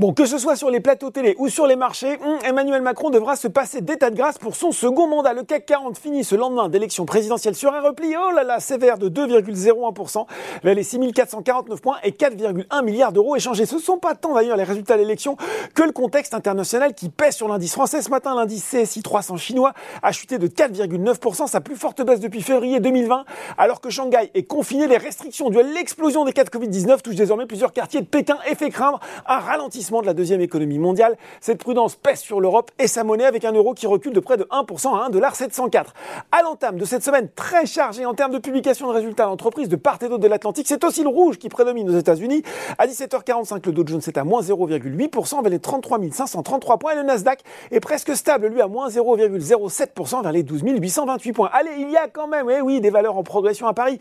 Bon, que ce soit sur les plateaux télé ou sur les marchés, hum, Emmanuel Macron devra se passer d'état de grâce pour son second mandat. Le CAC 40 finit ce lendemain d'élection présidentielle sur un repli, oh là là, sévère de 2,01% vers les 6449 points et 4,1 milliards d'euros échangés. Ce ne sont pas tant d'ailleurs les résultats de l'élection que le contexte international qui pèse sur l'indice français. Ce matin, l'indice CSI 300 chinois a chuté de 4,9%, sa plus forte baisse depuis février 2020, alors que Shanghai est confiné. Les restrictions dues à l'explosion des cas de Covid-19 touchent désormais plusieurs quartiers de Pékin et fait craindre un ralentissement de la deuxième économie mondiale. Cette prudence pèse sur l'Europe et sa monnaie avec un euro qui recule de près de 1% à 1,704$. À l'entame de cette semaine très chargée en termes de publication de résultats d'entreprise de part et d'autre de l'Atlantique, c'est aussi le rouge qui prédomine aux États-Unis. À 17h45, le Dow Jones est à moins 0,8% vers les 33 533 points et le Nasdaq est presque stable, lui, à moins 0,07% vers les 12 828 points. Allez, il y a quand même, eh oui, des valeurs en progression à Paris.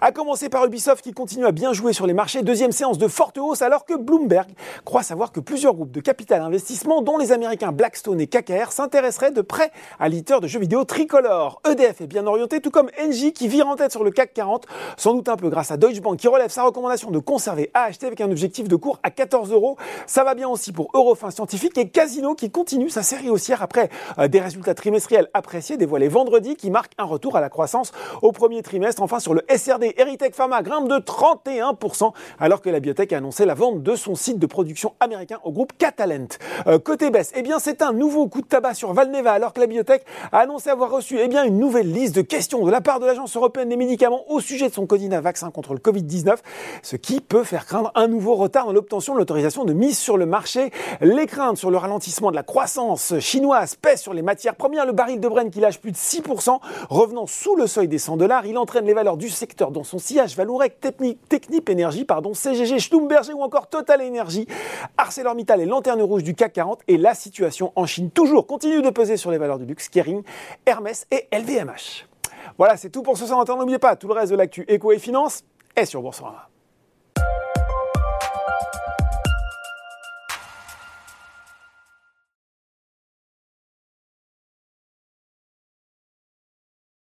À commencer par Ubisoft qui continue à bien jouer sur les marchés. Deuxième séance de forte hausse alors que Bloomberg croit savoir que plusieurs groupes de capital investissement, dont les Américains Blackstone et KKR, s'intéresseraient de près à l'éditeur de jeux vidéo Tricolore. EDF est bien orienté, tout comme Engie qui vire en tête sur le CAC 40, sans doute un peu grâce à Deutsche Bank qui relève sa recommandation de conserver AHT avec un objectif de cours à 14 euros. Ça va bien aussi pour Eurofin Scientifique et Casino qui continue sa série haussière après euh, des résultats trimestriels appréciés dévoilés vendredi qui marquent un retour à la croissance au premier trimestre. Enfin sur le SRD, Eritech Pharma grimpe de 31% alors que la biotech a annoncé la vente de son site de production américain au groupe Catalent. Euh, côté baisse, eh bien c'est un nouveau coup de tabac sur Valneva alors que la biotech a annoncé avoir reçu eh bien, une nouvelle liste de questions de la part de l'Agence européenne des médicaments au sujet de son codina vaccin contre le Covid-19, ce qui peut faire craindre un nouveau retard dans l'obtention de l'autorisation de mise sur le marché. Les craintes sur le ralentissement de la croissance chinoise pèsent sur les matières premières. Le baril de Brent qui lâche plus de 6%, revenant sous le seuil des 100 dollars, il entraîne les valeurs du secteur dans son sillage Valourec, Technip Énergie, pardon, CGG, Schlumberger ou encore Total Energy. ArcelorMittal est lanterne rouge du CAC 40 et la situation en Chine toujours continue de peser sur les valeurs du luxe, Kering, Hermès et LVMH. Voilà, c'est tout pour ce soir. N'oubliez pas, tout le reste de l'actu éco et finance est sur Boursorama.